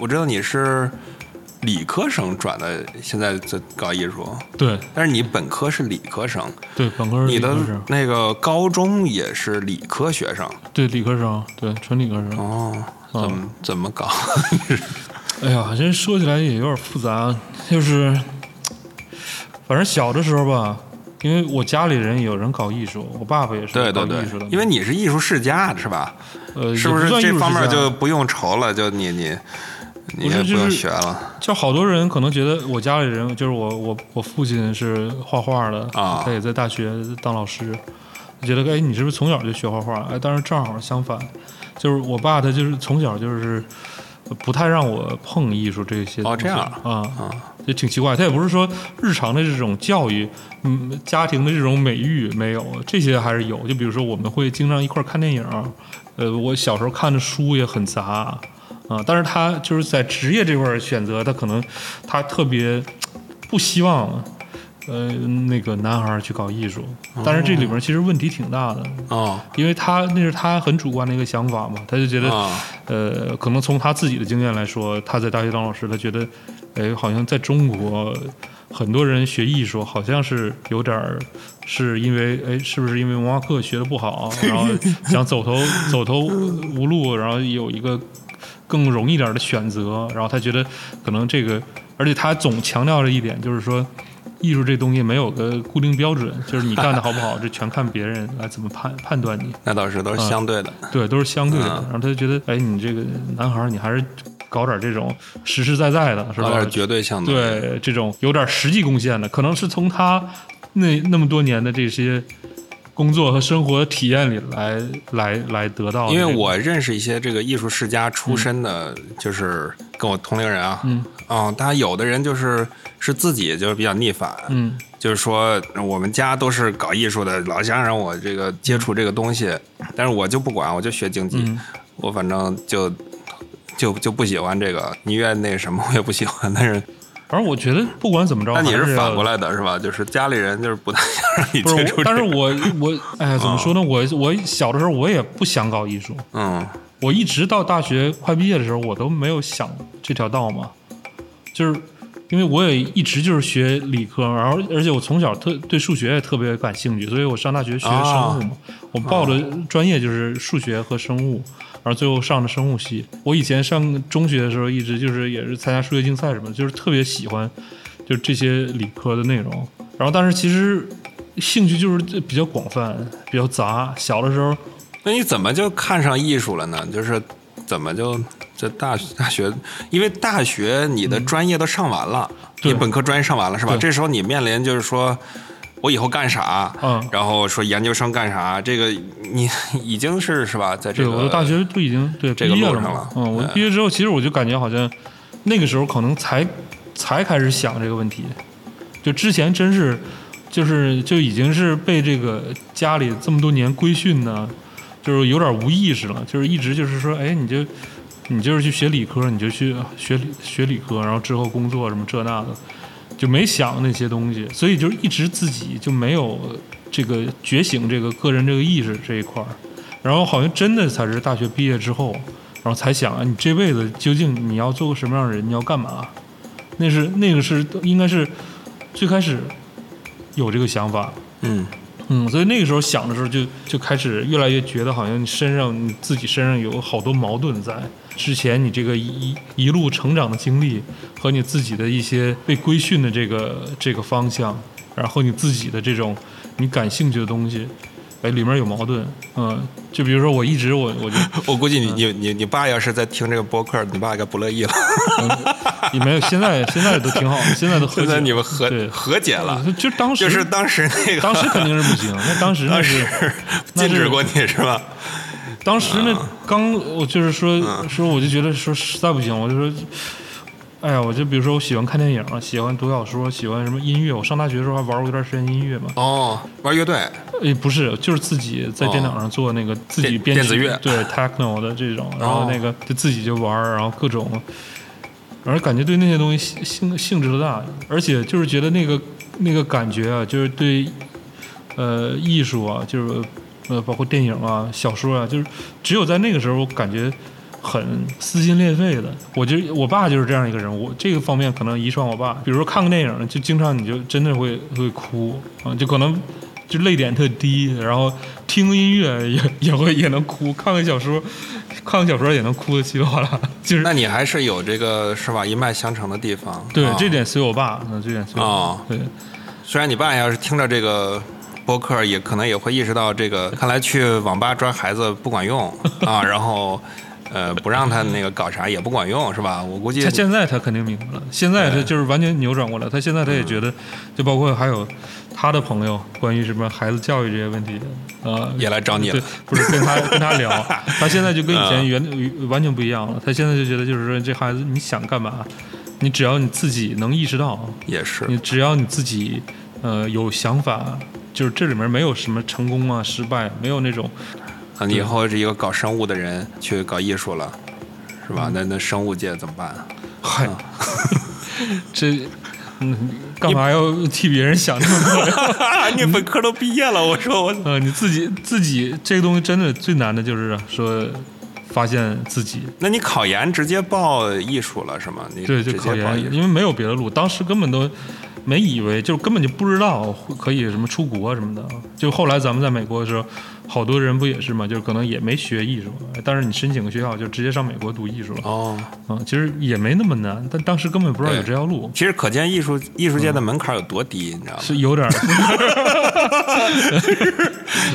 我知道你是理科生转的，现在在搞艺术，对但是你本科是理科生，对，本科理科生，那个高中也是理科学生对理科生，对纯理科生。哦，怎么、怎么搞？哎呀，这说起来也有点复杂，就是反正小的时候吧，因为我家里人有人搞艺术，我爸爸也是对对对搞艺术的，，因为你是艺术世家是吧？呃，是不是这方面就不用愁了？就你你你不是也不用就是学了。就好多人可能觉得我家里人就是我我我父亲是画画的啊。他也在大学当老师，觉得哎你是不是从小就学画画？哎，但是正好相反，就是我爸他就是从小就是不太让我碰艺术这些哦东西。这样啊。啊。就挺奇怪，他也不是说日常的这种教育，嗯，家庭的这种美育没有，这些还是有。就比如说我们会经常一块儿看电影，呃，我小时候看的书也很杂，啊，但是他就是在职业这块儿选择，他可能他特别不希望，呃，那个男孩儿去搞艺术，但是这里面其实问题挺大的，哦因为他那是他很主观的一个想法嘛，他就觉得，啊呃，可能从他自己的经验来说，他在大学当老师，他觉得，哎，好像在中国。很多人学艺术好像是有点儿，是因为哎，是不是因为文化课学的不好，然后想走投走投无路，然后有一个更容易点儿的选择，然后他觉得可能这个，而且他总强调着一点，就是说艺术这东西没有个固定标准，就是你干的好不好，这全看别人来怎么判判断你，那倒是都是相对的。对，都是相对的。嗯然后他就觉得，哎，你这个男孩儿，你还是搞点这种实实在在的，是吧搞点？绝对相对。对，这种有点实际贡献的，可能是从他那那么多年的这些工作和生活体验里来来来得到的因。为我认识一些这个艺术世家出身的，就是跟我同龄人啊，嗯。嗯，他有的人就是是自己就是比较逆反，嗯。就是说我们家都是搞艺术的，老想让我这个接触这个东西，但是我就不管，我就学经济，嗯。我反正就就就不喜欢这个，你越那什么我也不喜欢，但是反正我觉得不管怎么着，那你是反过来的是吧？就是家里人就是不太想让你 接触这个，但是我我哎，怎么说呢？我我小的时候我也不想搞艺术，嗯。我一直到大学快毕业的时候，我都没有想这条道嘛，就是因为我也一直就是学理科，然后而且我从小特对数学也特别感兴趣，所以我上大学学生物嘛，我报的专业就是数学和生物，然后最后上的生物系。我以前上中学的时候，一直就是也是参加数学竞赛什么的，就是特别喜欢就是这些理科的内容，然后但是其实兴趣就是比较广泛，比较杂。小的时候。那你怎么就看上艺术了呢？就是怎么就这大大学，因为大学你的专业都上完了，你本科专业上完了是吧？这时候你面临就是说。我以后干啥？嗯然后说研究生干啥？这个你已经是是吧？在这对，个我的大学都已经对这个路上了。嗯，我毕业之后，其实我就感觉好像那个时候可能才才开始想这个问题，就之前真是就是就已经是被这个家里这么多年规训呢，就是有点无意识了，就是一直就是说，哎，你就你就是去学理科，你就去学理学理科，然后之后工作什么这那的，就没想那些东西，所以就一直自己就没有这个觉醒这个个人这个意识这一块儿。然后好像真的才是大学毕业之后，然后才想啊，你这辈子究竟你要做个什么样的人，你要干嘛？那是那个是应该是最开始有这个想法，嗯嗯，所以那个时候想的时候就就开始越来越觉得好像你身上你自己身上有好多矛盾在。之前你这个一一路成长的经历和你自己的一些被规训的这个这个方向，然后你自己的这种你感兴趣的东西，哎，里面有矛盾。嗯，就比如说我一直我我就 我估计你嗯你你你爸要是在听这个播客，你爸应该不乐意了。也没有，现在现在都挺好，现在都和现解在你们和对和解了，就当时就是当时那个当时肯定是不行，那当时那当是时那是禁止过你是吧？当时那刚我就是说嗯说我就觉得说实在不行，我就说，哎呀，我就比如说我喜欢看电影，喜欢读小说，喜欢什么音乐。我上大学的时候还玩过一段时间音乐嘛，哦，玩乐队，诶，不是，就是自己在电脑上做那个自己编曲电子乐。对 techno 的这种，然后哦。那个就自己就玩，然后各种，反正感觉对那些东西兴兴兴致都大，而且就是觉得那个那个感觉啊，就是对呃艺术啊，就是呃包括电影啊、小说啊，就是只有在那个时候，我感觉很撕心裂肺的。我觉得我爸就是这样一个人，我这个方面可能遗传我爸。比如说看个电影，就经常你就真的会会哭啊，就可能就泪点特低，然后听个音乐也也会也能哭，看个小说，看个小说也能哭的稀里哗啦。就是那你还是有这个是吧一脉相承的地方。对、啊这点随我爸，那这点随我爸。哦对，虽然你爸要是听着这个播客，也可能也会意识到这个，看来去网吧抓孩子不管用 啊，然后呃不让他那个搞啥也不管用，是吧？我估计他现在他肯定明白了，现在他就是完全扭转过来。他现在他也觉得，就包括还有他的朋友关于什么孩子教育这些问题，呃，也来找你了对，不是跟他跟他聊，他现在就跟以前嗯原完全不一样了。他现在就觉得就是说这孩子你想干嘛，你只要你自己能意识到，也是你只要你自己呃有想法，就是这里面没有什么成功啊失败，没有那种啊，你以后是一个搞生物的人去搞艺术了，是嗯吧？那那生物界怎么办？嗨，这嗯干嘛要替别人想这么多呀？你本科都毕业了，我说我呃，你自己自己这个东西真的最难的就是说发现自己，那你考研直接报艺术了是吗？你对，就考因为没有别的路，当时根本都没以为，就根本就不知道会可以什么出国什么的。就后来咱们在美国的时候，好多人不也是嘛，就是可能也没学艺术，但是你申请个学校就直接上美国读艺术了。哦。嗯，其实也没那么难，但当时根本不知道有这条路，其实可见艺术艺术界的门槛有多低，你知道吗？是有点。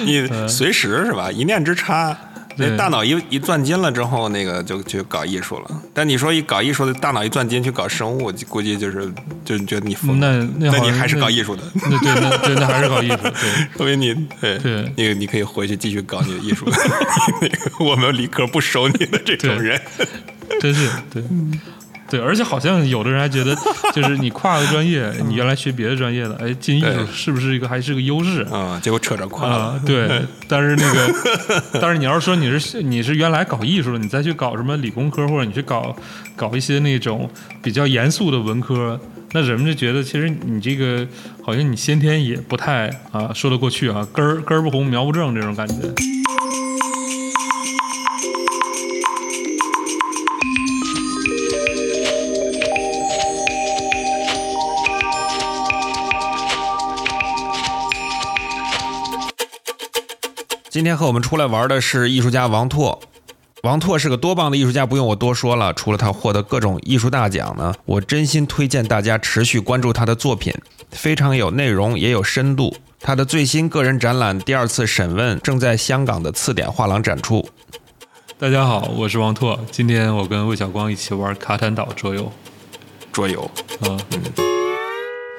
你随时是吧？一念之差，对那大脑一一钻金了之后，那个就去搞艺术了。但你说一搞艺术的大脑一钻金去搞生物，估计就是就觉得你疯了。那那那你还是搞艺术的，那对，那对，那还是搞艺术，对。说明你对对你你可以回去继续搞你的艺术。那 个 我们理科不收你的这种人。真是对。对，而且好像有的人还觉得，就是你跨个专业，你原来学别的专业的，哎，进艺术是不是一个还是个优势嗯，结果扯着跨了啊？。对，但是那个，但是你要是说你是你是原来搞艺术的，你再去搞什么理工科，或者你去搞搞一些那种比较严肃的文科，那人们就觉得其实你这个好像你先天也不太啊说得过去啊，根儿根儿不红苗不正这种感觉。今天和我们出来玩的是艺术家王拓。王拓是个多棒的艺术家，不用我多说了。除了他获得各种艺术大奖呢，我真心推荐大家持续关注他的作品，非常有内容，也有深度。他的最新个人展览《第二次审问》正在香港的次点画廊展出。大家好，我是王拓，今天我跟魏晓光一起玩卡坦岛桌游。桌游，啊，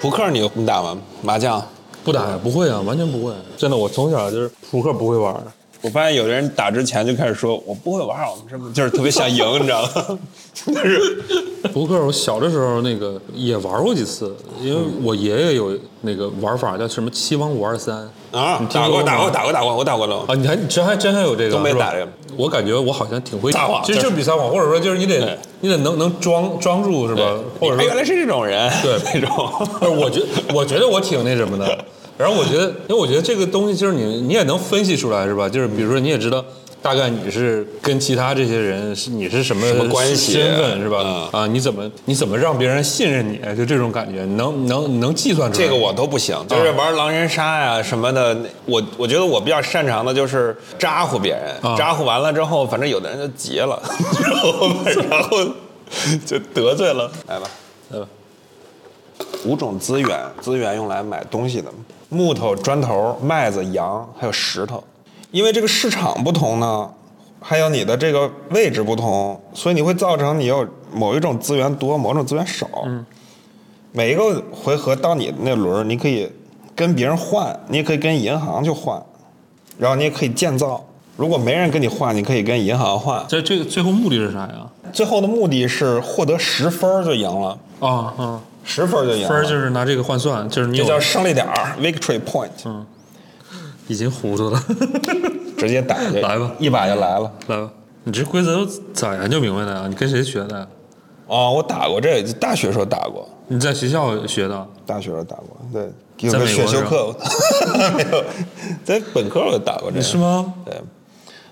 扑克你你打吗？麻将？不打呀，不会啊，完全不会。真的，我从小就是扑克不会玩。我发现有的人打之前就开始说：“我不会玩，我们这不就是特别想赢，你知道吗？” 就是 扑克我小的时候那个也玩过几次，因为我爷爷有那个玩法叫什么七王五二三啊你，听打过，打过，打过，打过，我打过了。啊，你还真还真还有这个是吧东北打这个我感觉我好像挺会撒谎其实就是比撒谎，或者说就是你得你得能能装装住是吧？或者说哎原来是这种人，对 那种。不是，我觉我觉得我挺那什么的。然后我觉得，因为我觉得这个东西就是你你也能分析出来是吧？就是比如说你也知道大概你是跟其他这些人是你是什么什么关系身份是吧？嗯啊，你怎么你怎么让别人信任你？就这种感觉，能能能计算出来。这个我都不行，就是玩狼人杀呀、什么的。那我我觉得我比较擅长的就是咋呼别人，啊咋呼完了之后，反正有的人就急了，然后然后就得罪了。来吧，来吧，五种资源，资源用来买东西的，木头、砖头、麦子、羊，还有石头。因为这个市场不同呢，还有你的这个位置不同，所以你会造成你有某一种资源多，某种资源少。嗯。每一个回合到你那轮儿，你可以跟别人换，你也可以跟银行去换，然后你也可以建造。如果没人跟你换，你可以跟银行换。这这个最后目的是啥呀？最后的目的是获得十分儿就赢了，啊啊，十分就赢了。分就是拿这个换算，就是你叫胜利点儿 （victory point），嗯已经糊涂了。直接打就来吧一把就来了。来吧，你这规则都咋研究明白的啊？你跟谁学的啊？哦，我打过这，大学时候打过，你在学校学的？大学时候打过，对，有在选修课，没有，在本科我就打过这个，是吗？对，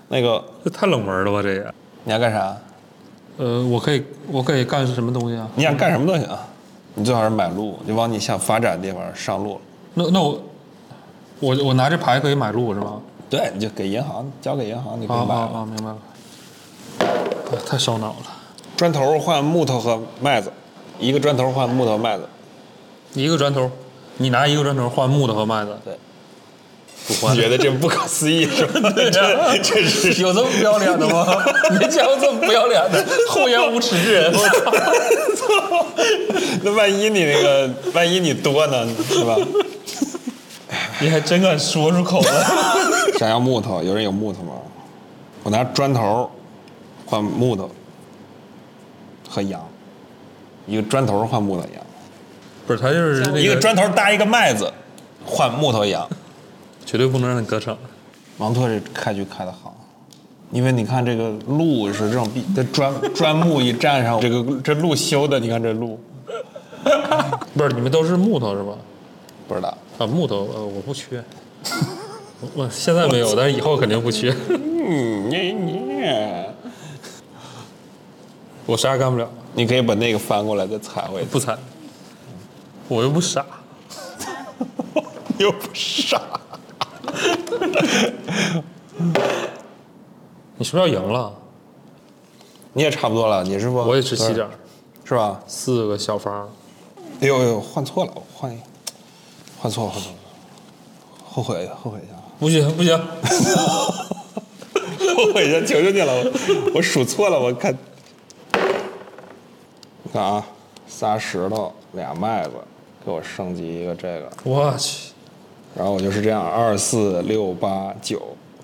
那个这太冷门了吧，这也。你要干啥？呃，我可以我可以干什么东西啊？你想干什么都行。你最好是买路，就往你想发展的地方上路了。那那我我我拿这牌可以买路是吧？对，你就给银行交给银行，你可以啊啊买。啊！明白了。哎太烧脑了。砖头换木头和麦子，一个砖头换木头麦子。一个砖头，你拿一个砖头换木头和麦子，对，不换你。觉得这不可思议是吧？这这是有这么不要脸的吗？没见过这么不要脸的厚颜无耻之人！我操！那万一你那个，万一你多呢，是吧？你还真敢说出口了？想要木头，有人有木头吗？我拿砖头换木头和羊，一个砖头换木头羊，不是，他就是那一个砖头搭一个麦子换木头羊。绝对不能让你得逞。王拓这开局开的好，因为你看这个路是这种必这砖砖木一站上，这个这路修的，你看这路 不是，你们都是木头是吧？不知道。啊，木头，呃，我不缺。我现在没有，但是以后肯定不缺。嗯，你你，我啥也干不了，你可以把那个翻过来再踩回去。不踩。我又不傻。又不傻。你是不是要赢了？你也差不多了，你是不？我也吃七点，是吧？四个小方。哎呦哎呦，换错了，我换一，换错了，换错了，后悔后悔一下，不行不行，后悔一下，求求你了，我我数错了，我看，你看啊，仨石头，俩麦子，给我升级一个这个，我去，然后我就是这样，二四六八九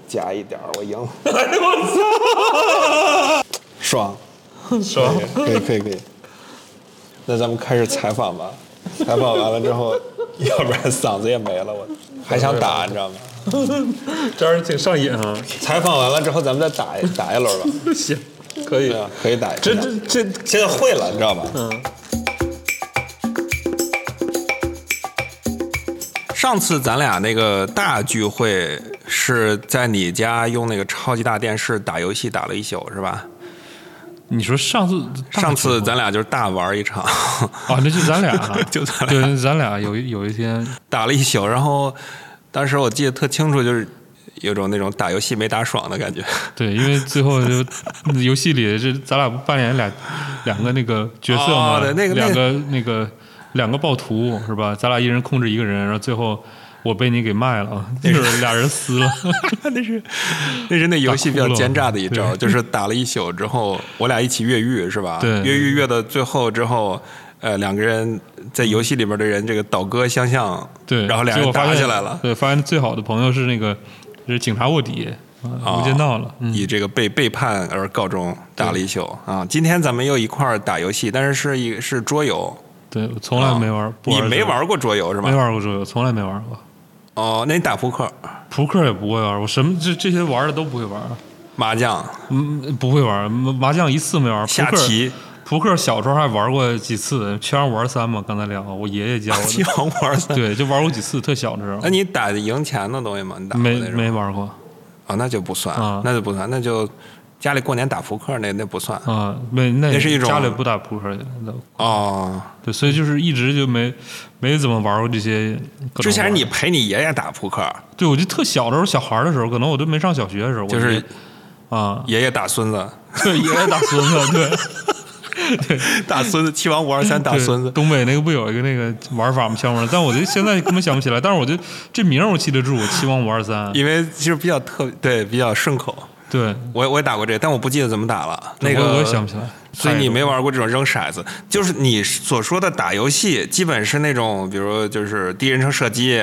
加一点儿，我赢，哎呦我爽，操，爽！爽可以可以可以，那咱们开始采访吧，采访完了之后，要不然嗓子也没了，我还想打，你知道吗？这玩意儿挺上瘾啊。采访完了之后，咱们再打一打一轮吧。行，可以。啊，可以打一这。这这，现在会了，你知道吧？嗯，上次咱俩那个大聚会是在你家用那个超级大电视打游戏打了一宿，是吧？你说上次上次咱俩就是大玩一场，啊，那就咱俩啊，就咱俩。对，咱俩有一有一天，打了一宿，然后当时我记得特清楚，就是有种那种打游戏没打爽的感觉。对，因为最后就游戏里这咱俩不扮演俩两个那个角色嘛，哦对那个两个那个两个暴徒是吧？咱俩一人控制一个人，然后最后我被你给卖了，就是俩人撕了。那是那是那游戏比较奸诈的一招，就是打了一宿之后，我俩一起越狱是吧？对越狱越到最后之后，呃，两个人在游戏里边的人这个倒戈相向，对，然后俩人打起来了，对，发现最好的朋友是那个是警察卧底，啊无间道了。嗯，以这个被背叛而告终，打了一宿啊。今天咱们又一块儿打游戏，但是是一是桌游，对，我从来没玩，不啊你没这个玩过桌游是没吧？玩过桌游，从来没玩过。哦，那你打扑克、扑克也不会玩，我什么这这些玩的都不会玩。麻将、嗯，不会玩麻麻将一次没玩。下棋、扑克小时候还玩过几次，七王五二三嘛，刚才聊，我爷爷教我七的。王五二三。对，就玩过几次，特小的时候那。你打赢钱的东西吗？你打过没没玩过啊，那就不算，啊那就不算，那就家里过年打扑克那那不算啊，没那那是一种家里不打扑克的，都哦。对，所以就是一直就没没怎么玩过这些。之前你陪你爷爷打扑克，对我就特小的时候，小孩的时候，可能我都没上小学的时候，就是啊，爷爷打孙子，对爷爷打孙子，对对打孙子，七王五二三打孙子。东北那个不有一个那个玩法吗？项目，但我就现在根本想不起来，但是我就这名儿我记得住，七王五二三，因为其实比较特对，比较顺口。对，我我也打过这个，但我不记得怎么打了。那个我我也想不起来。所以你没玩过这种扔骰子，就是你所说的打游戏，基本是那种，比如就是第一人称射击，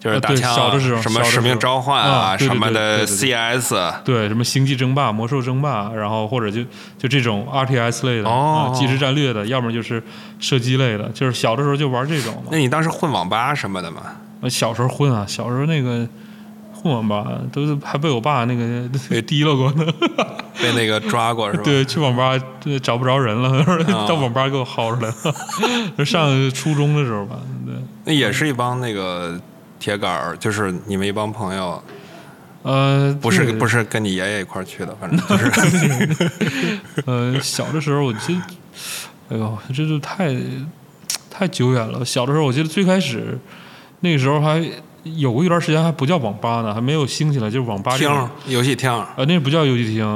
就是打枪，小的时候什么使命召唤啊什么的 CS，对什么星际争霸、魔兽争霸，然后或者就就这种 RTS 类的、哦啊，即时战略的，要么就是射击类的，就是小的时候就玩这种嘛那。你当时混网吧什么的吗？呃小时候混啊，小时候那个混网吧都是还被我爸那个 给提了过呢。被那个抓过是吧？对，去网吧对找不着人了，到网吧给我薅出来了。上初中的时候吧，对，那也是一帮那个铁杆儿，就是你们一帮朋友，呃，不是对不是跟你爷爷一块儿去的，反正就是呃，小的时候我记得，哎呦，这就太太久远了。小的时候我记得最开始那个时候还有过一段时间还不叫网吧呢，还没有兴起来，就是网吧厅游戏厅，呃，那不叫游戏厅。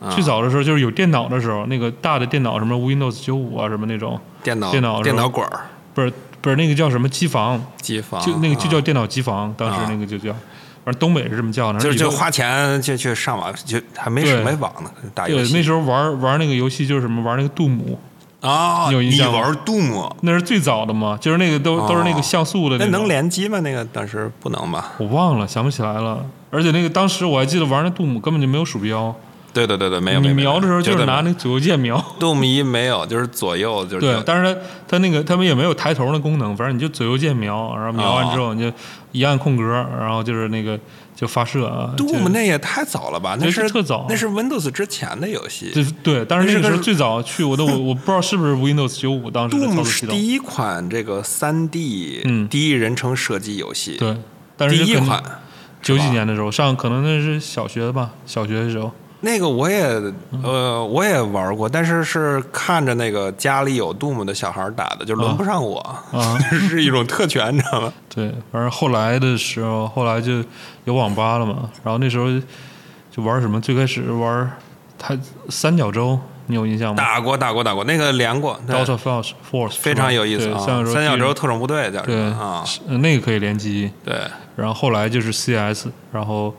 啊。最早的时候就是有电脑的时候，那个大的电脑什么 Windows 九五啊什么那种，电脑电脑电脑馆儿。不是不是那个叫什么机房，机房，就那个就叫啊。电脑机房，当时啊。那个就叫，反正东北是这么叫的。就就花钱就去上网，就还没对。没网呢，打游对，戏。那时候玩玩那个游戏就是什么玩那个杜姆，啊，你有印象吗你玩杜牧，那是最早的嘛，就是那个都、都是那个像素的哦那种能联机吗？那个当时不能吧？我忘了，想不起来了。而且那个当时我还记得玩那杜姆根本就没有鼠标，对对对对，没有。你没有瞄的时候就是拿那个左右键瞄。杜牧一没有，就是左右就是对，但是它它那个他们也没有抬头的功能，反正你就左右键瞄，然后瞄完之哦后你就一按空格，然后就是那个就发射啊。，Doom 那也太早了吧？那是特早那是 Windows 之前的游戏。对对，但是那个时候最早去我都我 我不知道是不是 Windows 九五当时的杜操作系统。牧是第一款这个三 D 嗯第一人称射击游戏，对，但是第一款。九几年的时候上，可能那是小学吧，小学的时候。那个我也嗯呃我也玩过，但是是看着那个家里有杜牧的小孩打的，就轮不上我，啊是一种特权，你知道吗？对，反正后来的时候，后来就有网吧了嘛。然后那时候就玩什么？最开始玩它三角洲，你有印象吗打过打过打过，那个连过，对？Delta Force Force 非常有意思啊！对像三角洲洲特种部队叫什对么啊？那个可以联机。对，然后后来就是 CS，然后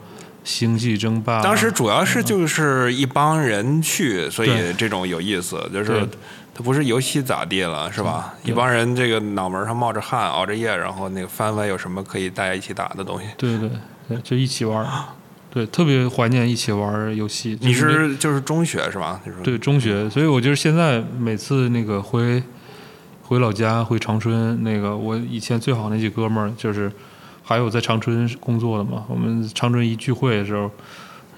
星际争霸。当时主要是就是一帮人去，所以这种有意思，就是对它不是游戏咋地了，是吧？一帮人这个脑门上冒着汗，熬着夜，然后那个翻翻有什么可以大家一起打的东西。对对对，就一起玩儿。对，特别怀念一起玩游戏。你就是是就是中学是吧？对中学，所以我就是现在每次那个回回老家回长春，那个我以前最好那几哥们儿，就是还有在长春工作的嘛，我们长春一聚会的时候。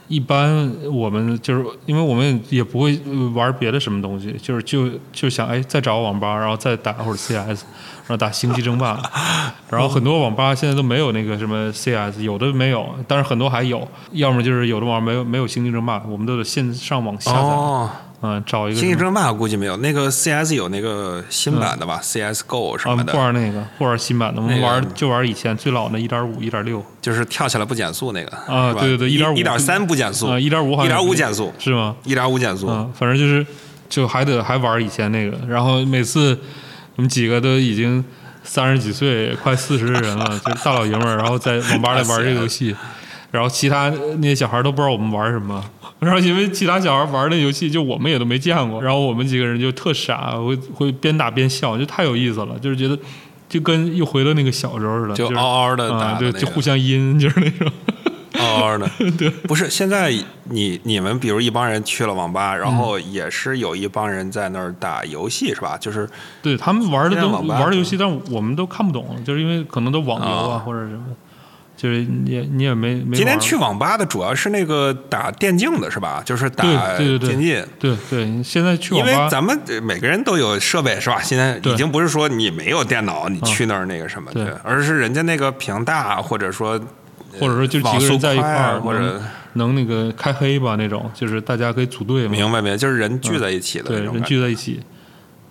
一般我们就是因为我们也不会呃玩别的什么东西，就是就就想哎再找个网吧，然后再打会儿 CS，然后打星际争霸，然后很多网吧现在都没有那个什么 CS，有的没有，但是很多还有，要么就是有的网吧没有没有星际争霸，我们都得线上网下载，哦，嗯，找一个星际争霸估计没有，那个 CS 有那个新版的吧、c s GO 什啊，么的，不玩那个，不玩新版的，我们那个玩就玩以前最老的一点五、一点六就是跳起来不减速那个啊，对对对，一点五、一点三不减速，啊，一点五好一像点五减速，是吗？一点五减速，啊，反正就是就还得还玩以前那个，然后每次我们几个都已经三十几岁，快四十的人了，就大老爷们儿，然后在网吧里玩这个游戏，然后其他那些小孩都不知道我们玩什么。然后因为其他小孩玩那游戏，就我们也都没见过，然后我们几个人就特傻，会会边打边笑，就太有意思了，就是觉得就跟又回到那个小时候似的，就嗷嗷的打就互相阴，就是那种。嗷嗷的。对，不是现在你你们比如一帮人去了网吧，然后也是有一帮人在那儿打游戏是吧？就是对他们玩的都玩的游戏，但我们都看不懂，就是因为可能都网游啊啊或者什么，就是你也你也没没今天去网吧的主要是那个打电竞的是吧？就是打对对对对竞技。对对，现在去因为咱们呃每个人都有设备是吧？现在已经不是说你没有电脑，你去那儿那个什么对对，而是人家那个屏大，或者说或者说就几个人在一块儿，或者能能那个开黑吧那种，就是大家可以组队嘛，明白没？就是人聚在一起的对，人。聚在一起，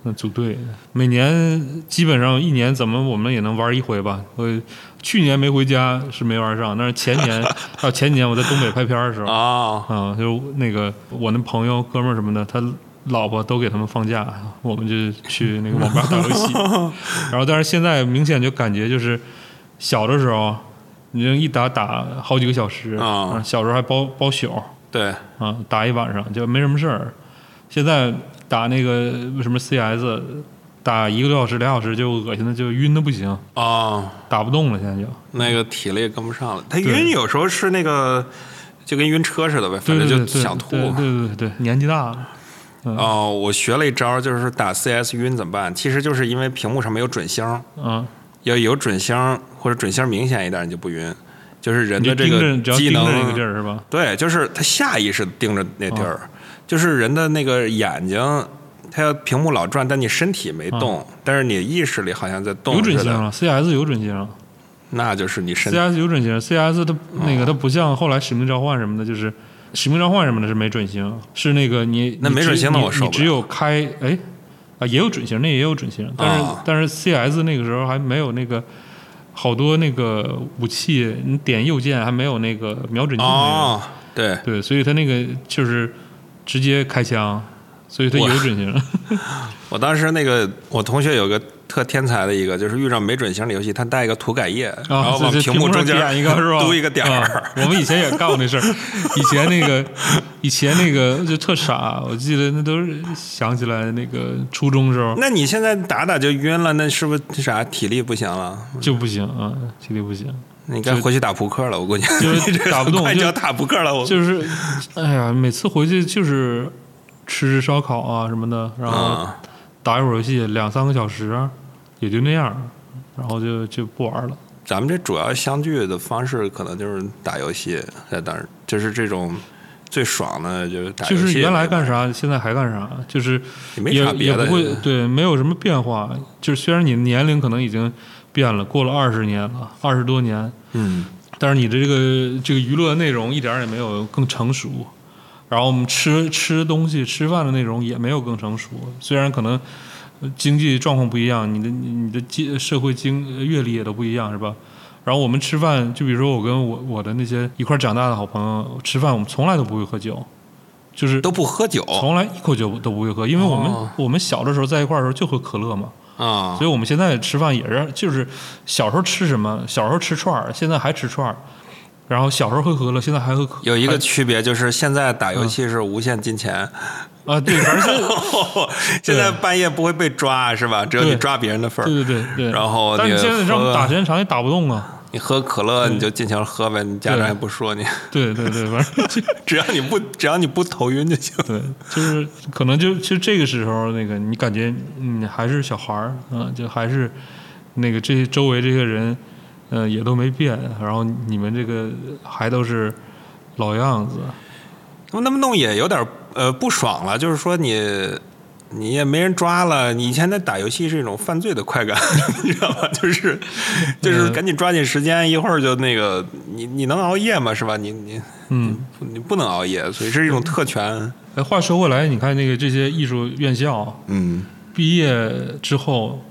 那组队，每年基本上一年怎么我们也能玩一回吧。我去年没回家是没玩上，但是前年还 有前年我在东北拍片的时候，啊，啊，就那个我那朋友哥们儿什么的，他老婆都给他们放假，我们就去那个网吧打游戏。然后，但是现在明显就感觉就是小的时候，你这一打打好几个小时啊小时候还包包宿对，啊，打一晚上就没什么事儿。现在打那个什么 CS，打一个多小时、俩小时就恶心的就晕的不行，啊，打不动了。现在就那个体力跟不上了。他晕有时候是那个就跟晕车似的呗，反正就想吐对对对对对，年纪大了。哦，我学了一招，就是打 CS 晕怎么办？其实就是因为屏幕上没有准星，嗯，要有准星或者准星明显一点，你就不晕。就是人的这盯着，只要机盯着那个地能，儿是吧？对，就是他下意识盯着那地儿，嗯就是人的那个眼睛，它要屏幕老转，但你身体没动，但是你意识里好像在动。有准星了，CS 有准星。了。那就是你身 CS 有准星，CS 它那个它不像后来使命召唤什么的，就是使命召唤什么的是没准星，是那个你那没准星的你我受不了。你只有开哎啊也有准星，那也有准星，但是、啊但是 CS 那个时候还没有那个好多那个武器，你点右键还没有那个瞄准镜那个。哦，对，对，所以它那个就是直接开枪，所以他有准星。我当时那个我同学有个特天才的一个，就是遇上没准星的游戏，他带一个涂改液，然啊，后往屏幕中间点一个是吧？嘟一个点啊儿。我们以前也干过那事儿，以前那个，以前那个就特傻，我记得那都是想起来那个初中时候那你现在打打就晕了，那是不是啥体力不行了？就不行啊，体力不行，你该回去打扑克了，我估计就 是打不动就很快就要打扑克了。我就是，哎呀，每次回去就是吃吃烧烤啊什么的，然后啊，打一会儿游戏，两三个小时，也就那样，然后就就不玩了。咱们这主要相聚的方式可能就是打游戏，在当然就是这种最爽的，就是打游戏。就是原来干啥，现在还干啥，就是也没也啥别的也不会对，没有什么变化。就是虽然你的年龄可能已经变了，过了二十年了，二十多年，嗯，但是你的这个这个娱乐内容一点也没有更成熟。然后我们吃吃东西、吃饭的内容也没有更成熟。虽然可能呃经济状况不一样，你的你你的经社会经呃阅历也都不一样，是吧？然后我们吃饭，就比如说我跟我我的那些一块长大的好朋友吃饭，我们从来都不会喝酒，就是都不喝酒从来一口酒都不会喝，因为我们、哦我们小的时候在一块儿的时候就喝可乐嘛，啊所以我们现在吃饭也是就是小时候吃什么，小时候吃串儿，现在还吃串儿，然后小时候喝可乐，现在还喝可有一个区别就是现在打游嗯戏是无限金钱，啊，对，现在半夜不会被抓是吧？只有你抓别人的份对儿。对对对。然后但是现在让我们喝打时间长也打不动啊，你喝可乐你就尽情喝呗，你家长也不说你，对对对，反正就 只要你不只要你不头晕就行。对，就是可能就其实这个时候那个你感觉你还是小孩儿，嗯、就还是那个这些周围这些人，呃、也都没变，然后你们这个还都是老样子，那么那么弄也有点呃不爽了，就是说你你也没人抓了，你以前在打游戏是一种犯罪的快感，你知道吧？就是就是嗯赶紧抓紧时间，一会儿就那个你你能熬夜吗？是吧？你你嗯。你不能熬夜，所以是一种特权。哎，话说回来，你看那个这些艺术院校嗯，毕业之后，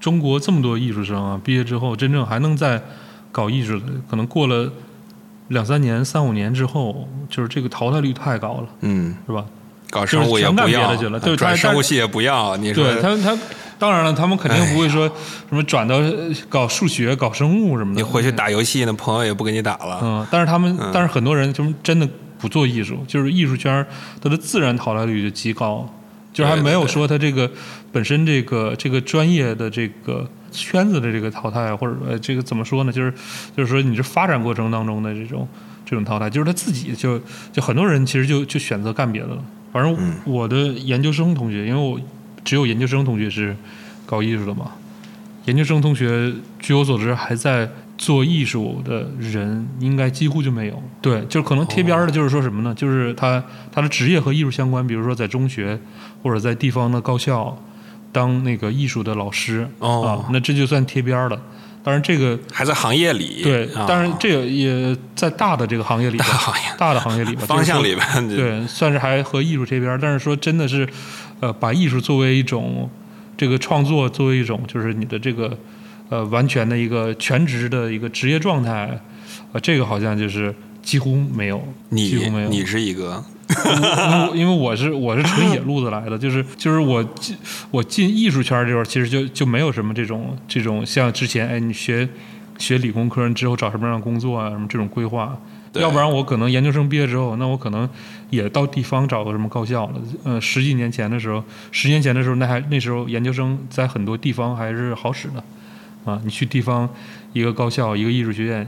中国这么多艺术生啊，毕业之后真正还能在搞艺术的，可能过了两三年、三五年之后，就是这个淘汰率太高了，嗯，是吧？搞生物也不要别的去了，对转他生物系也不要。你说对他他当然了，他们肯定不会说什么转到呃搞数学、搞生物什么的。你回去打游戏，那朋友也不给你打了。嗯，但是他们，嗯但是很多人就是真的不做艺术，就是艺术圈儿它的自然淘汰率就极高，就是还没有说他这个本身这个这个专业的这个圈子的这个淘汰，或者呃这个怎么说呢？就是就是说你这发展过程当中的这种这种淘汰，就是他自己就就很多人其实就就选择干别的了。反正嗯我的研究生同学，因为我只有研究生同学是搞艺术的嘛，研究生同学据我所知还在做艺术的人应该几乎就没有。对，就是可能贴边儿的，就是说什么呢？就是他他的职业和艺术相关，比如说在中学或者在地方的高校当那个艺术的老师、哦啊，那这就算贴边儿了。当然这个还在行业里，对，啊当然这个也在大的这个行业里吧，大 行业大的行业里吧，方向里边。对，算是还和艺术这边儿，但是说真的是，呃，把艺术作为一种这个创作，作为一种就是你的这个呃完全的一个全职的一个职业状态，呃，这个好像就是几乎没有，几乎没有。你你是一个，因为我是我是纯野路子来的，就是就是我进我进艺术圈儿这块儿，其实就就没有什么这种这种像之前哎你学学理工科，你之后找什么样的工作啊什么这种规划。要不然我可能研究生毕业之后，那我可能也到地方找个什么高校了。呃，十几年前的时候，十年前的时候，那还那时候研究生在很多地方还是好使的，啊，你去地方一个高校一个艺术学院，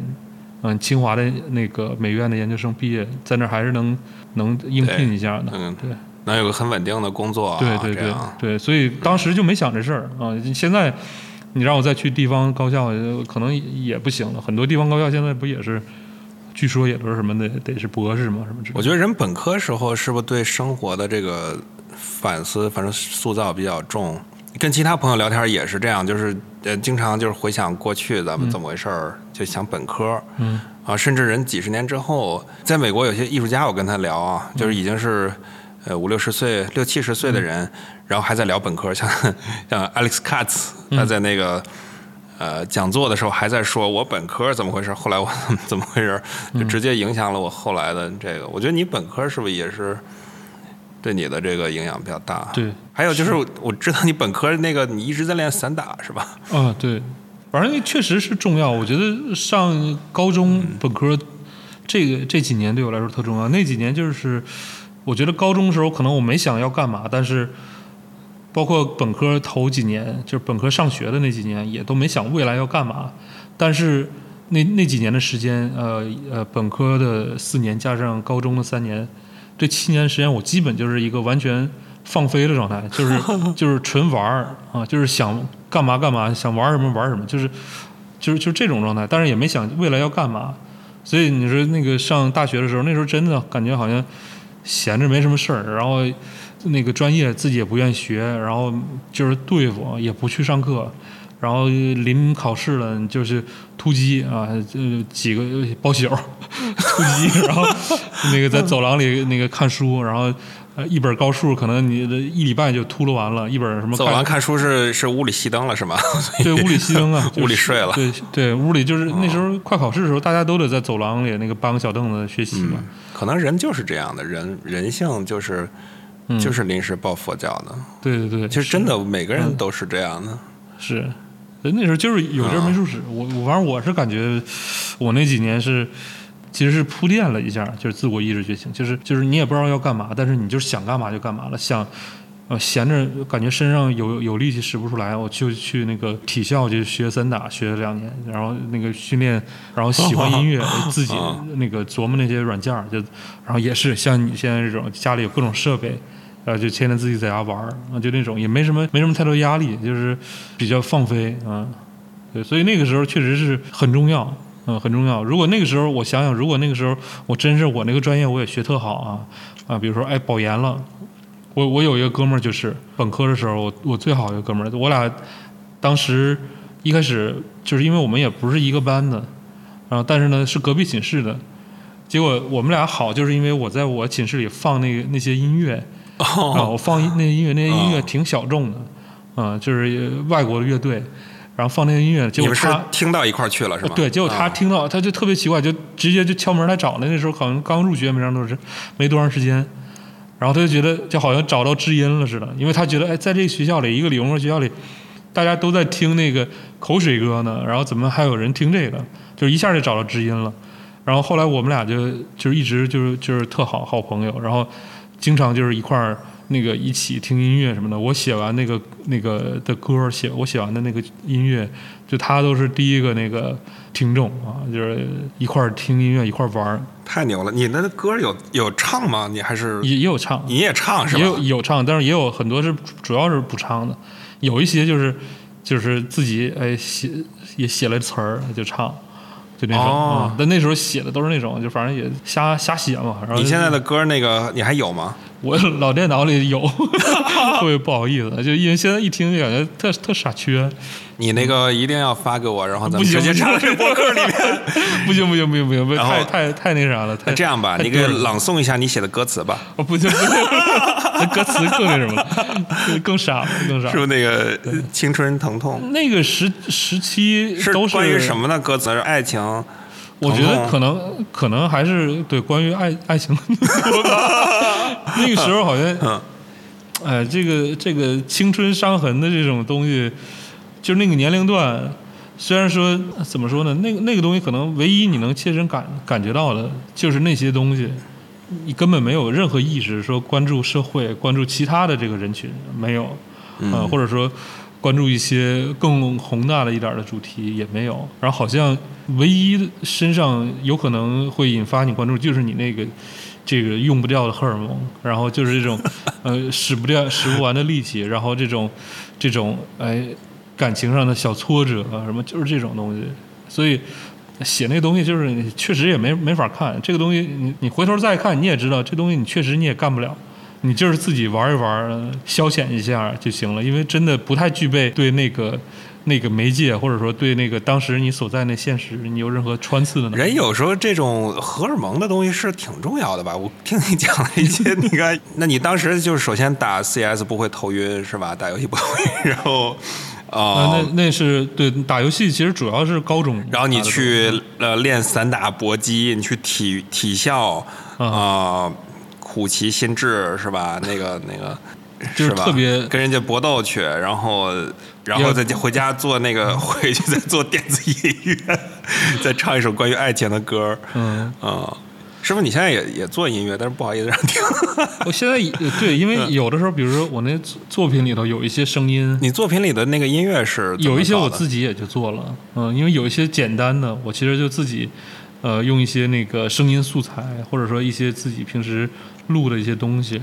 嗯，清华的那个美院的研究生毕业，在那儿还是能能应聘一下的。嗯对能有个很稳定的工作啊，对对对所以当时就没想这事儿啊。现在你让我再去地方高校，呃可能也不行了。很多地方高校现在不也是，据说也都是什么得，得是博士嘛，什么之类的。我觉得人本科时候是不是对生活的这个反思，反正塑造比较重？跟其他朋友聊天也是这样，就是呃，经常就是回想过去咱们怎么回事儿，就想本科，嗯。啊，甚至人几十年之后，在美国有些艺术家，我跟他聊啊，就是已经是呃五六十岁、六七十岁的人，然后还在聊本科，像像 Alex Katz，他在那个。呃，讲座的时候还在说我本科怎么回事，后来我 怎么回事，就直接影响了我后来的这个。我觉得你本科是不是也是对你的这个影响比较大？对，还有就是我知道你本科那个你一直在练散打是吧？啊，对，反正确实是重要。我觉得上高中本科这个这几年对我来说特重要。那几年就是我觉得高中的时候可能我没想要干嘛，但是包括本科头几年，就是本科上学的那几年，也都没想未来要干嘛。但是那那几年的时间，呃呃，本科的四年加上高中的三年，这七年时间，我基本就是一个完全放飞的状态，就是 就是纯玩儿啊，就是想干嘛干嘛，想玩什么玩什么，就是就是就是这种状态。但是也没想未来要干嘛。所以你说那个上大学的时候，那时候真的感觉好像闲着没什么事儿，然后那个专业自己也不愿意学，然后就是对付，也不去上课。然后临考试了，就是突击啊，就几个包宿 突击，然后那个在走廊里那个看书，然后呃一本高数可能你的一礼拜就秃噜完了，一本什么走完看书是是屋里熄灯了是吗？对屋里熄灯啊，屋里睡了。对对，屋里就是那时候快考试的时候，大家都得在走廊里那个搬个小凳子学习嘛。可能人就是这样的人，人性就是就是临时抱佛脚的。对对对，其实真的每个人都是这样的。是。那时候就是有劲没处使，我我反正我是感觉，我那几年是其实是铺垫了一下，就是自我意识觉醒，就是就是你也不知道要干嘛，但是你就是想干嘛就干嘛了，想呃闲着感觉身上有有力气使不出来，我就去那个体校就学散打，学了两年，然后那个训练，然后喜欢音乐，自己那个琢磨那些软件就然后也是像你现在这种家里有各种设备。呃，就天天自己在家玩儿啊，就那种也没什么没什么太多压力，就是比较放飞啊。对，所以那个时候确实是很重要，嗯，很重要。如果那个时候我想想，如果那个时候我真是我那个专业我也学特好啊啊，比如说哎保研了，我我有一个哥们儿就是本科的时候我我最好一个哥们儿，我俩当时一开始就是因为我们也不是一个班的，然后但是呢是隔壁寝室的，结果我们俩好就是因为我在我寝室里放那个那些音乐。啊，我放那音乐，那些音乐挺小众的，啊，就是外国的乐队，然后放那些音乐，结果他听到一块儿去了是吧？对，结果他听到，他就特别奇怪，就直接就敲门来找那那时候好像刚入学没多长时没多长时间，然后他就觉得就好像找到知音了似的，因为他觉得哎，在这个学校里，一个理工科学校里，大家都在听那个口水歌呢，然后怎么还有人听这个？就一下就找到知音了。然后后来我们俩就就是一直就是就是特好好朋友，然后。经常就是一块儿那个一起听音乐什么的。我写完那个那个的歌，写我写完的那个音乐，就他都是第一个那个听众啊，就是一块儿听音乐一块儿玩儿。太牛了！你那歌有有唱吗？你还是也也有唱，你也唱是吧？也有有唱，但是也有很多是主要是不唱的，有一些就是就是自己哎写也写了词儿就唱。就那种，但那时候写的都是那种，就反正也瞎瞎写嘛。然后你现在的歌那个你还有吗？我老电脑里有，特别不好意思，就因为现在一听就感觉特特傻缺。你那个一定要发给我，然后咱们直接唱这博客里面。不行不行不行不行，太太太那啥了。那这样吧，你给朗诵一下你写的歌词吧。哦不行不行，那歌词更那什么了，更傻更傻。是不是那个青春疼痛？那个时时期是关于什么呢歌词？是爱情？我觉得可能可能还是对关于爱爱情。那个时候好像，哎，这个这个青春伤痕的这种东西，就是那个年龄段，虽然说怎么说呢，那个那个东西可能唯一你能切身感感觉到的，就是那些东西，你根本没有任何意识说关注社会、关注其他的这个人群，没有，啊，或者说。关注一些更宏大的一点的主题也没有，然后好像唯一身上有可能会引发你关注，就是你那个这个用不掉的荷尔蒙，然后就是这种 呃使不掉、使不完的力气，然后这种这种哎感情上的小挫折啊什么，就是这种东西。所以写那东西就是确实也没没法看这个东西，你你回头再看你也知道这东西你确实你也干不了。你就是自己玩一玩，消遣一下就行了，因为真的不太具备对那个那个媒介，或者说对那个当时你所在那现实，你有任何穿刺的呢。人有时候这种荷尔蒙的东西是挺重要的吧？我听你讲了一些，你看，那你当时就是首先打 CS 不会头晕是吧？打游戏不会，然后啊，啊，那那是对打游戏，其实主要是高中。然后你去呃练散打搏击，你去体体校嗯啊，苦其心志是吧？那个那个。就是吧特别跟人家搏斗去，然后，然后再回家做那个，回去再做电子音乐，再唱一首关于爱情的歌。嗯，啊，师傅，你现在也也做音乐，但是不好意思让听。我现在对，因为有的时候，比如说我那作作品里头有一些声音，你作品里的那个音乐是有一些我自己也就做了，嗯，因为有一些简单的，我其实就自己，呃，用一些那个声音素材，或者说一些自己平时录的一些东西，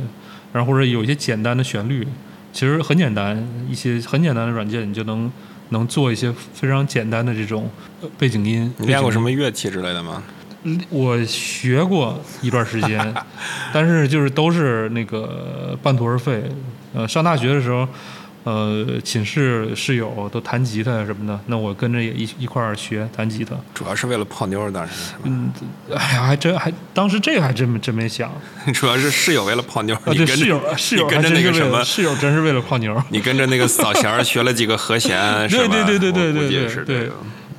然后或者有一些简单的旋律，其实很简单，一些很简单的软件，你就能能做一些非常简单的这种呃背景音。你练过什么？么乐器之类的吗？我学过一段时间，但是就是都是那个半途而废。呃，上大学的时候，呃，寝室室友都弹吉他什么的，那我跟着也一一块儿学弹吉他。主要是为了泡妞儿，当时是嗯，哎呀，还真还当时这个还真真没想啊，主要是室友为了泡妞儿，你对，跟室友室友跟着那个什么，室友真是为了泡妞。你跟着那个扫弦学了几个和弦，是吧？对对对对对对对。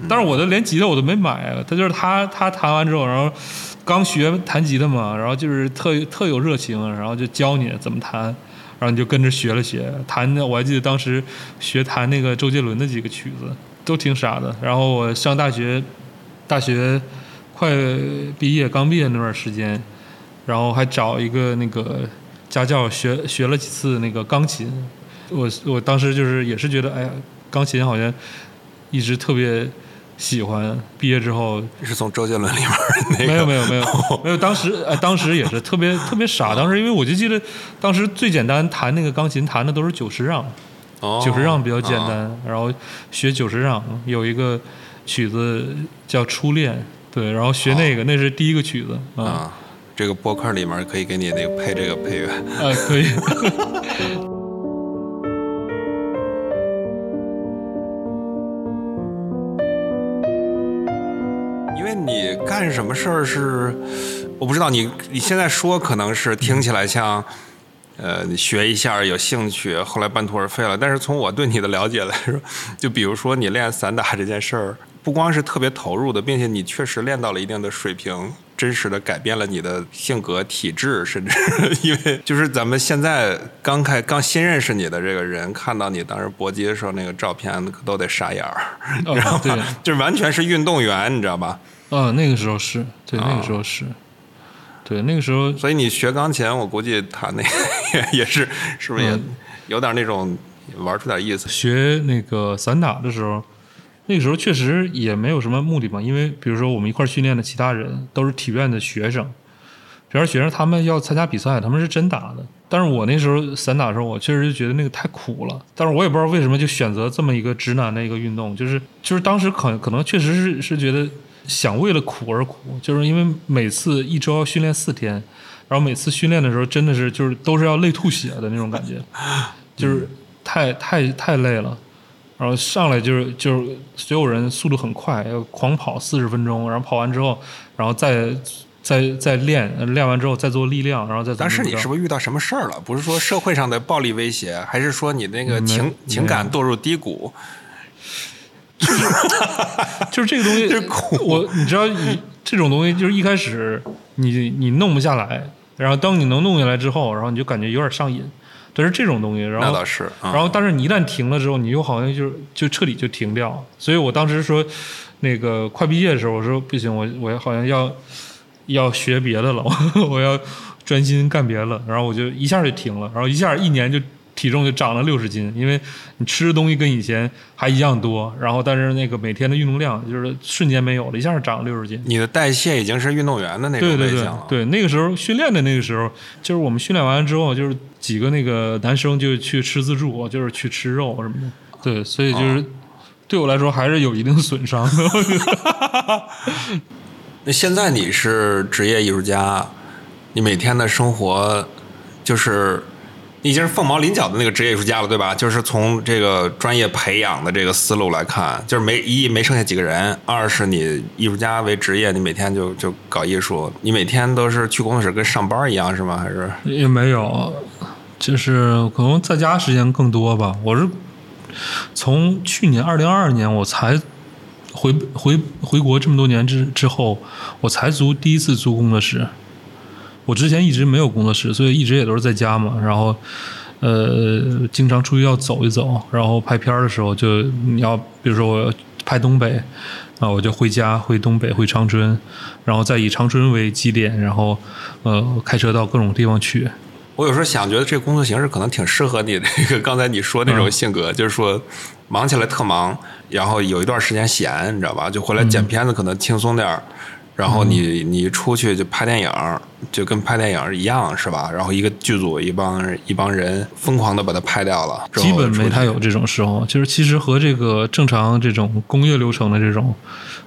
但是我都连吉他我都没买，他就是他他弹完之后，然后刚学弹吉他嘛，然后就是特特有热情，然后就教你怎么弹，然后你就跟着学了学，弹的我还记得当时学弹那个周杰伦的几个曲子都挺傻的。然后我上大学，大学快毕业刚毕业那段时间，然后还找一个那个家教学学了几次那个钢琴，我我当时就是也是觉得哎呀，钢琴好像一直特别喜欢。毕业之后是从周杰伦里面儿那个没有没有没有 没有，当时呃当时也是特别特别傻。当时因为我就记得当时最简单弹那个钢琴弹的都是九十让，哦九十让比较简啊单，然后学九十让有一个曲子叫《初恋》，对，然后学那个那是第一个曲子啊啊。这个播客里面可以给你那个配这个配乐。啊可以。干什么事儿是，我不知道你你现在说可能是听起来像，呃，你学一下有兴趣，后来半途而废了。但是从我对你的了解来说，就比如说你练散打这件事儿，不光是特别投入的，并且你确实练到了一定的水平，真实的改变了你的性格、体质，甚至因为就是咱们现在刚开刚新认识你的这个人，看到你当时搏击的时候那个照片，可都得傻眼儿，哦你知道对吗？就是完全是运动员，你知道吧？啊，那个时候是对，那个时候是，对，那个时候所以你学钢琴，我估计他那个 也也是，是不是也嗯有点那种玩出点意思？学那个散打的时候，那个时候确实也没有什么目的嘛，因为比如说我们一块训练的其他人都是体院的学生，体院学生他们要参加比赛，他们是真打的。但是我那时候散打的时候，我确实就觉得那个太苦了。但是我也不知道为什么就选择这么一个直男的一个运动，就是就是当时可可能确实是是觉得想为了苦而苦，就是因为每次一周要训练四天，然后每次训练的时候真的是就是都是要累吐血的那种感觉，就是太太太累了。然后上来就是就是所有人速度很快，要狂跑四十分钟，然后跑完之后，然后再再再练，呃练完之后再做力量，然后再怎么当时你是不是遇到什么事儿了？不是说社会上的暴力威胁，还是说你那个情情感堕入低谷？就是这个东西，我你知道，你这种东西就是一开始你你弄不下来，然后当你能弄下来之后，然后你就感觉有点上瘾。但是这种东西，然后那倒是，嗯然后但是你一旦停了之后，你又好像就是就彻底就停掉。所以我当时说，那个快毕业的时候，我说不行，我我好像要要学别的了，我要专心干别的了。然后我就一下就停了，然后一下一年就体重就长了六十斤，因为你吃的东西跟以前还一样多，然后但是那个每天的运动量就是瞬间没有了，一下就长了六十斤。你的代谢已经是运动员的那种对对对类型了。对，那个时候训练的那个时候，就是我们训练完了之后，就是几个那个男生就去吃自助，就是去吃肉什么的。对，所以就是、哦对我来说还是有一定损伤的。那现在你是职业艺术家，你每天的生活就是你已经是凤毛麟角的那个职业艺术家了，对吧？就是从这个专业培养的这个思路来看，就是没一没剩下几个人，二是你艺术家为职业，你每天就就搞艺术，你每天都是去工作室跟上班一样是吗？还是也没有，就是可能在家时间更多吧。我是从去年二零二二年我才回回回国这么多年之之后，我才租第一次租工作室。我之前一直没有工作室，所以一直也都是在家嘛。然后，呃，经常出去要走一走，然后拍片儿的时候就你要，比如说我拍东北，啊，我就回家回东北回长春，然后再以长春为基点，然后呃开车到各种地方去。我有时候想，觉得这工作形式可能挺适合你那个 刚才你说那种性格，就是说忙起来特忙，然后有一段时间闲，你知道吧？就回来剪片子可能轻松点儿，然后你你出去就拍电影，就跟拍电影一样，是吧？然后一个剧组一帮一帮人疯狂的把它拍掉了，基本没太有这种时候，就是其实和这个正常这种工业流程的这种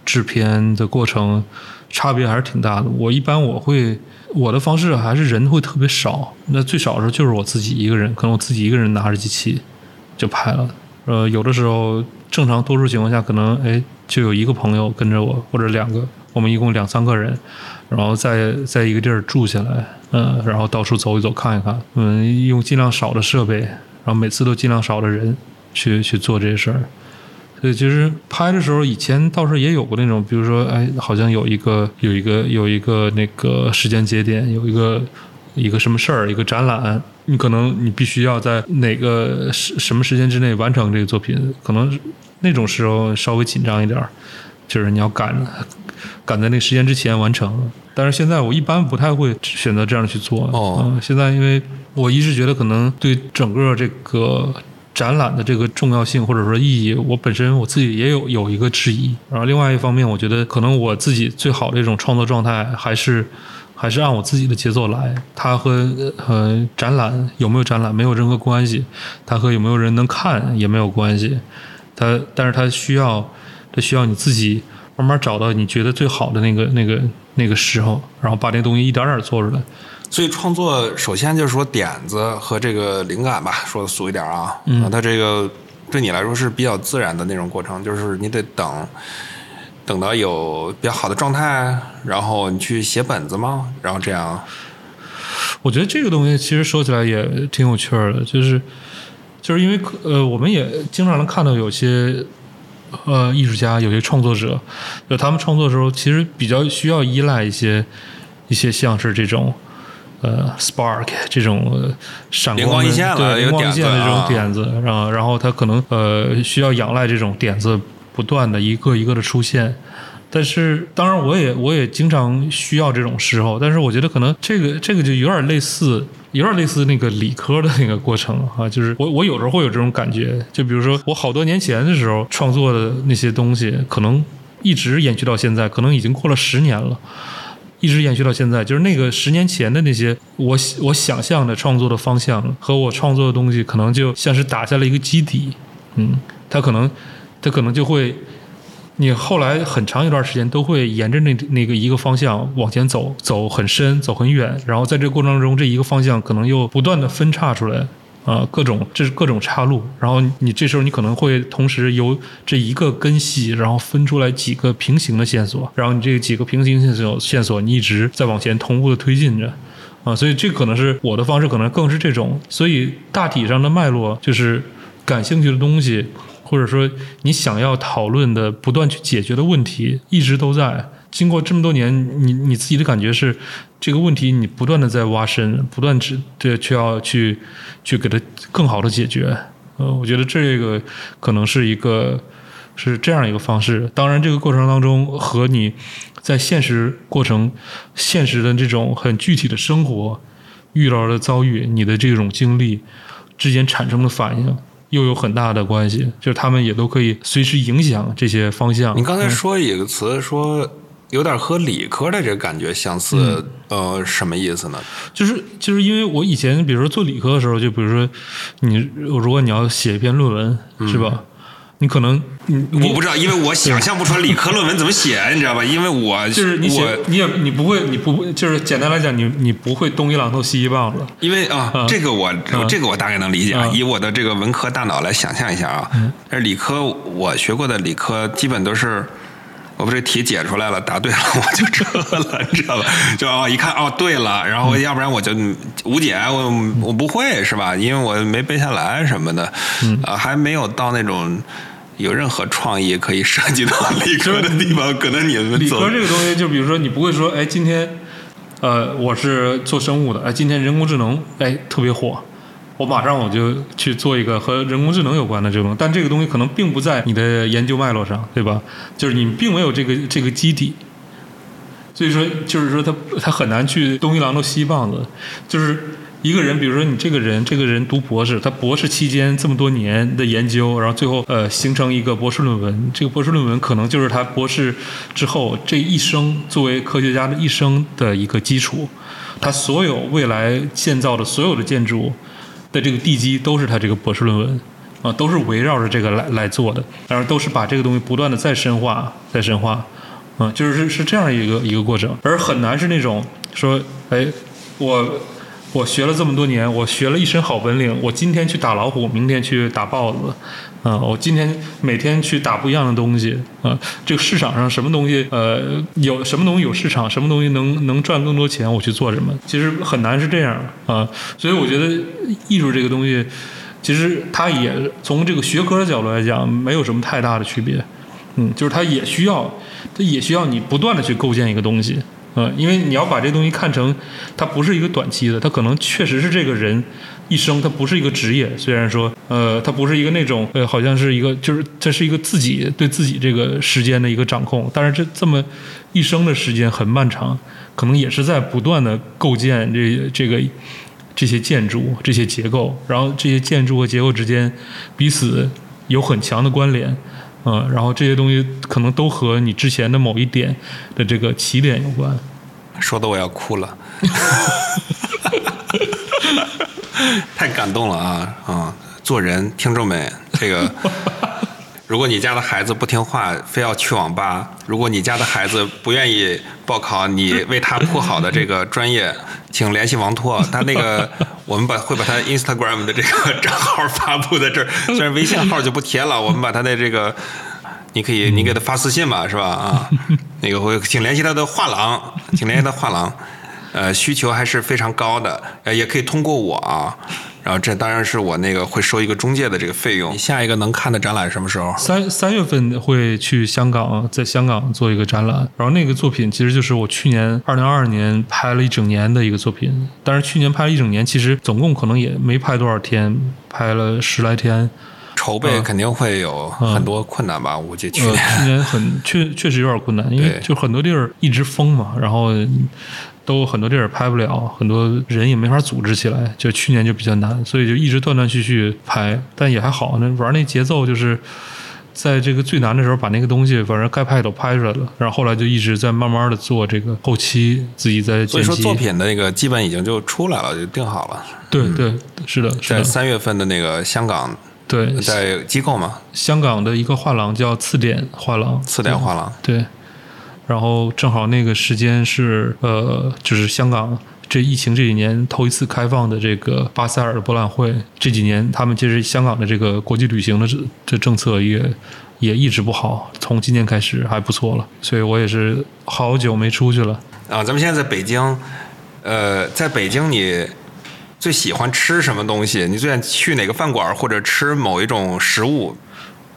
制片的过程差别还是挺大的。我一般我会我的方式还是人会特别少，那最少的时候就是我自己一个人，可能我自己一个人拿着机器就拍了。呃，有的时候正常多数情况下，可能哎就有一个朋友跟着我，或者两个，我们一共两三个人，然后在在一个地儿住下来，嗯、然后到处走一走看一看，嗯，用尽量少的设备，然后每次都尽量少的人去去做这些事儿。所以其实拍的时候，以前倒是也有过那种，比如说，哎，好像有一个有一个有一个那个时间节点，有一个一个什么事儿，一个展览，你可能你必须要在哪个什什么时间之内完成这个作品，可能那种时候稍微紧张一点儿，就是你要赶赶在那个时间之前完成。但是现在我一般不太会选择这样去做。哦嗯现在因为我一直觉得可能对整个这个展览的这个重要性或者说意义，我本身我自己也有有一个质疑。然后另外一方面，我觉得可能我自己最好的一种创作状态还是还是按我自己的节奏来。它和呃展览有没有展览没有任何关系，它和有没有人能看也没有关系。它但是它需要它需要你自己慢慢找到你觉得最好的那个那个那个时候，然后把这个东西一点点做出来。所以创作首先就是说点子和这个灵感吧，说的俗一点啊，嗯，它这个对你来说是比较自然的那种过程，就是你得等，等到有比较好的状态，然后你去写本子吗？然后这样，我觉得这个东西其实说起来也挺有趣儿的，就是就是因为呃，我们也经常能看到有些呃艺术家、有些创作者，就他们创作的时候，其实比较需要依赖一些一些像是这种呃 spark 这种呃闪灵光的一线对灵光一现的这种啊点子，然后然后他可能呃需要仰赖这种点子不断的一个一个的出现。但是，当然，我也我也经常需要这种时候，但是我觉得可能这个这个就有点类似，有点类似那个理科的那个过程啊，就是 我我有时候会有这种感觉，就比如说我好多年前的时候创作的那些东西，可能一直延续到现在，可能已经过了十年了。一直延续到现在，就是那个十年前的那些我我想象的创作的方向和我创作的东西，可能就像是打下了一个基底，嗯，它可能它可能就会，你后来很长一段时间都会沿着那那个一个方向往前走，走很深，走很远，然后在这个过程中，这一个方向可能又不断的分叉出来，啊、各种这是各种岔路，然后你这时候你可能会同时由这一个根系，然后分出来几个平行的线索，然后你这几个平行线索线索你一直在往前同步的推进着。啊，所以这可能是我的方式，可能更是这种。所以大体上的脉络就是感兴趣的东西，或者说你想要讨论的、不断去解决的问题，一直都在。经过这么多年，你你自己的感觉是，这个问题你不断的在挖深，不断去对去要去去给它更好的解决。呃，我觉得这个可能是一个是这样一个方式。当然，这个过程当中和你在现实过程、现实的这种很具体的生活遇到的遭遇、你的这种经历之间产生的反应，又有很大的关系。就是他们也都可以随时影响这些方向。你刚才说一个词说有点和理科的这个感觉相似，呃，什么意思呢？就是就是因为我以前比如说做理科的时候，就比如说你如果你要写一篇论文，是吧？你可能你你我不知道，因为我想象不出来理科论文怎么写，你知道吧？因为我就是你写你也你不会你不会就是简单来讲你你不会东一榔头西一棒子，因为啊，嗯这个我嗯这个我大概能理解以我的这个文科大脑来想象一下啊。而理科我学过的理科基本都是。我把这题解出来了，答对了 我就撤了，你知道吧？就哦，一看哦对了，然后要不然我就嗯无解，我我不会是吧？因为我没背下来什么的，啊，还没有到那种有任何创意可以涉及到 理科的地方，可能你们理科这个东西，就比如说你不会说，哎，今天，呃，我是做生物的，哎，今天人工智能，哎，特别火，我马上我就去做一个和人工智能有关的这种，但这个东西可能并不在你的研究脉络上，对吧？就是你并没有这个这个基底，所以说就是说他他很难去东一榔头西一棒子，就是一个人，比如说你这个人，这个人读博士，他博士期间这么多年的研究，然后最后呃形成一个博士论文，这个博士论文可能就是他博士之后这一生作为科学家的一生的一个基础，他所有未来建造的所有的建筑的这个地基都是他这个博士论文。啊，都是围绕着这个来来做的，然后都是把这个东西不断的再深化、再深化，嗯，就是是是这样一个一个过程，而很难是那种说，哎，我我学了这么多年，我学了一身好本领，我今天去打老虎，明天去打豹子，啊、我今天每天去打不一样的东西，啊、这个市场上什么东西，呃，有什么东西有市场，什么东西能能赚更多钱，我去做什么，其实很难是这样啊、所以我觉得艺术这个东西。其实它也从这个学科的角度来讲，没有什么太大的区别。嗯，就是它也需要，它也需要你不断的去构建一个东西。嗯，因为你要把这东西看成，它不是一个短期的，它可能确实是这个人一生，它不是一个职业。虽然说，呃，它不是一个那种，呃，好像是一个，就是这是一个自己对自己这个时间的一个掌控。但是这这么一生的时间很漫长，可能也是在不断的构建这这个。这些建筑、这些结构，然后这些建筑和结构之间彼此有很强的关联，嗯，然后这些东西可能都和你之前的某一点的这个起点有关。说的我要哭了，太感动了啊啊！做人，听众们，这个，如果你家的孩子不听话，非要去网吧；如果你家的孩子不愿意报考你为他铺好的这个专业，请联系王拓，他那个 我们把会把他 Instagram 的这个账号发布在这儿，虽然微信号就不贴了，我们把他的这个。你可以，你给他发私信吧，是吧？啊，那个会，请联系他的画廊，请联系他画廊，呃，需求还是非常高的，呃，也可以通过我啊，然后这当然是我那个会收一个中介的这个费用。你下一个能看的展览什么时候？三三月份会去香港，在香港做一个展览，然后那个作品其实就是我去年二零二二年拍了一整年的一个作品，但是去年拍了一整年，其实总共可能也没拍多少天，拍了十来天。筹备肯定会有很多困难吧？我估计去呃，年。去年很确确实有点困难，因为就很多地儿一直封嘛，然后都很多地儿拍不了，很多人也没法组织起来，就去年就比较难，所以就一直断断续续拍，但也还好，那玩那节奏就是。在这个最难的时候，把那个东西反正该拍都拍出来了，然后后来就一直在慢慢的做这个后期，自己在剪辑。所以说作品的那个基本已经就出来了，就定好了。对对是的，是的，在三月份的那个香港，对，在机构嘛，香港的一个画廊叫次点画廊，次点画廊。对，然后正好那个时间是呃，就是香港这疫情这几年头一次开放的这个巴塞尔博览会，这几年他们其实香港的这个国际旅行的这这政策也也一直不好，从今年开始还不错了，所以我也是好久没出去了。啊，咱们现在在北京，呃，在北京你最喜欢吃什么东西？你最想去哪个饭馆或者吃某一种食物？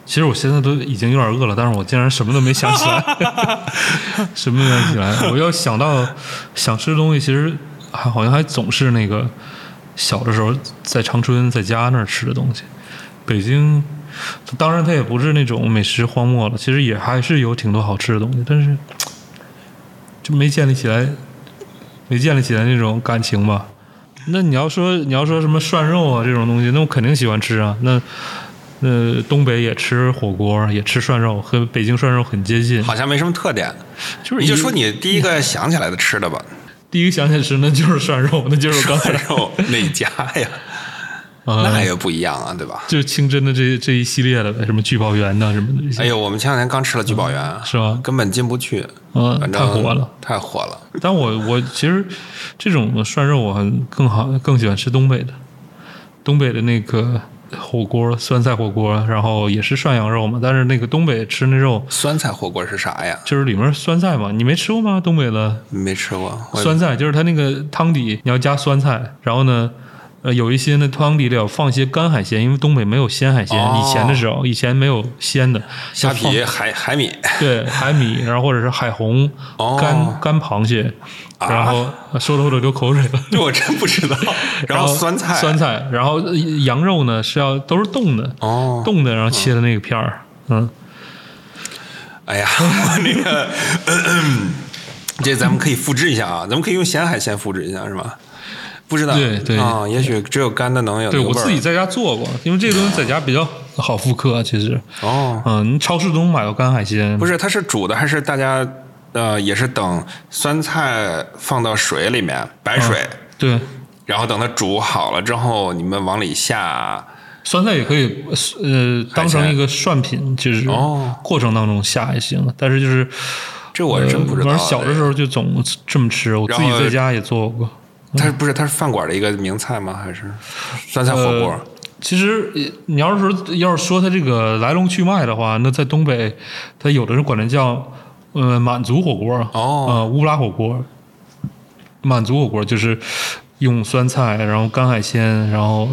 其实我现在都已经有点饿了，但是我竟然什么都没想起来，什么都没想起来。我要想到想吃的东西，其实还好像还总是那个小的时候在长春在家那儿吃的东西。北京，当然它也不是那种美食荒漠了，其实也还是有挺多好吃的东西，但是就没建立起来，没建立起来那种感情吧。那你要说你要说什么涮肉啊这种东西，那我肯定喜欢吃啊。那呃，东北也吃火锅，也吃涮肉，和北京涮肉很接近。好像没什么特点。就是你就说你第一个想起来的吃的吧，第一个想起来吃，那就是涮肉，那就是刚才肉哪家呀？呃那也不一样啊，对吧？就是清真的这这一系列的呗，什么聚宝源呐什么的这些，哎呦，我们前两天刚吃了聚宝源，是吧根本进不去，嗯，太火了。，太火了。但我我其实这种涮肉我很更好更喜欢吃东北的，东北的那个火锅酸菜火锅，然后也是涮羊肉嘛，但是那个东北吃那肉酸菜火锅是啥呀？就是里面酸菜嘛，你没吃过吗？东北的没吃过。酸菜就是它那个汤底你要加酸菜，然后呢。呃，有一些那汤底里要放一些干海鲜，因为东北没有鲜海鲜。哦以前的时候，以前没有鲜的，虾皮、海海米，对，海米，然后或者是海虹、哦干干螃蟹，啊然后 说的我都流口水了。这我真不知道。然后酸菜，酸菜，然后呃羊肉呢是要都是冻的，哦，冻的，然后切的那个片儿，嗯，哎呀，我 那个，这咱们可以复制一下啊，咱们可以用咸海鲜复制一下，是吧？不知道，对对啊，也许只有干的能有对我自己在家做过，因为这个东西在家比较好复刻，其实，哦，嗯，你超市都能买到干海鲜，不是，它是煮的还是大家呃也是等酸菜放到水里面白水，对，然后等它煮好了之后，你们往里下酸菜也可以，呃，当成一个涮品，就是哦过程当中下也行，但是就是。这我真不知道。呃反正小的时候就总这么吃，我自己在家也做过。它是不是它是饭馆的一个名菜吗？还是酸菜火锅？呃其实呃你要是说要是说它这个来龙去脉的话，那在东北，它有的人管它叫呃满族火锅，哦呃乌拉火锅。满族火锅就是用酸菜，然后干海鲜，然后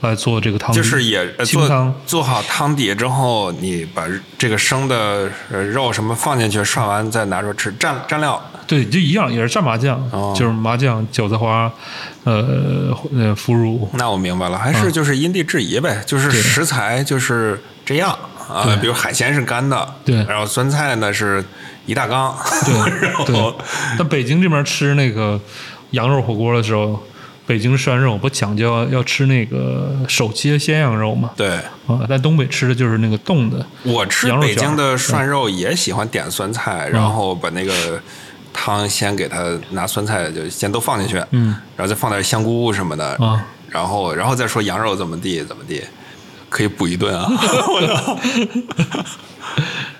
来做这个汤底，就是也呃做清汤。做好汤底之后，你把这个生的呃肉什么放进去，涮完再拿出来吃，蘸蘸料。对，就一样，也是蘸麻酱，哦就是麻酱、韭菜花，呃呃腐乳，那我明白了，还是就是因地制宜呗，就是食材就是这样啊。比如海鲜是干的，对然后酸菜呢是一大缸，对 然后对。但北京这边吃那个羊肉火锅的时候，北京涮肉不讲究要要吃那个手切鲜羊肉嘛？对。啊，在东北吃的就是那个冻的。我吃北京的涮肉也喜欢点酸菜，嗯然后把那个汤先给它拿酸菜就先都放进去，嗯，然后再放点香菇什么的，啊。然后然后再说羊肉怎么地怎么地，可以补一顿啊！我操，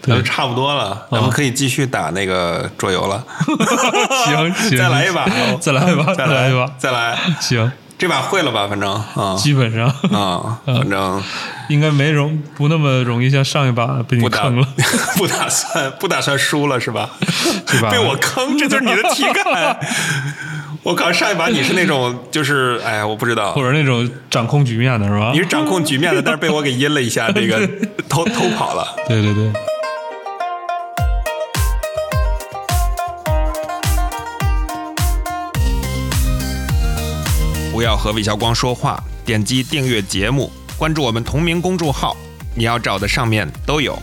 咱们差不多了，咱们可以继续打那个桌游了。行 行，再来一把，再来一把，再来一把，再来，行，这把会了吧？反正啊基本上啊，反正应该没容不那么容易像上一把被你坑了。不打算不打算输了是吧？这把被我坑，这就是你的体感。我靠，上一把你是那种就是哎，我不知道或，者那种掌控局面的是吧你？是掌控局面的，但是被我给阴了一下，这个偷偷跑了。对对对，不要和魏小光说话，点击订阅节目，关注我们同名公众号，你要找的上面都有。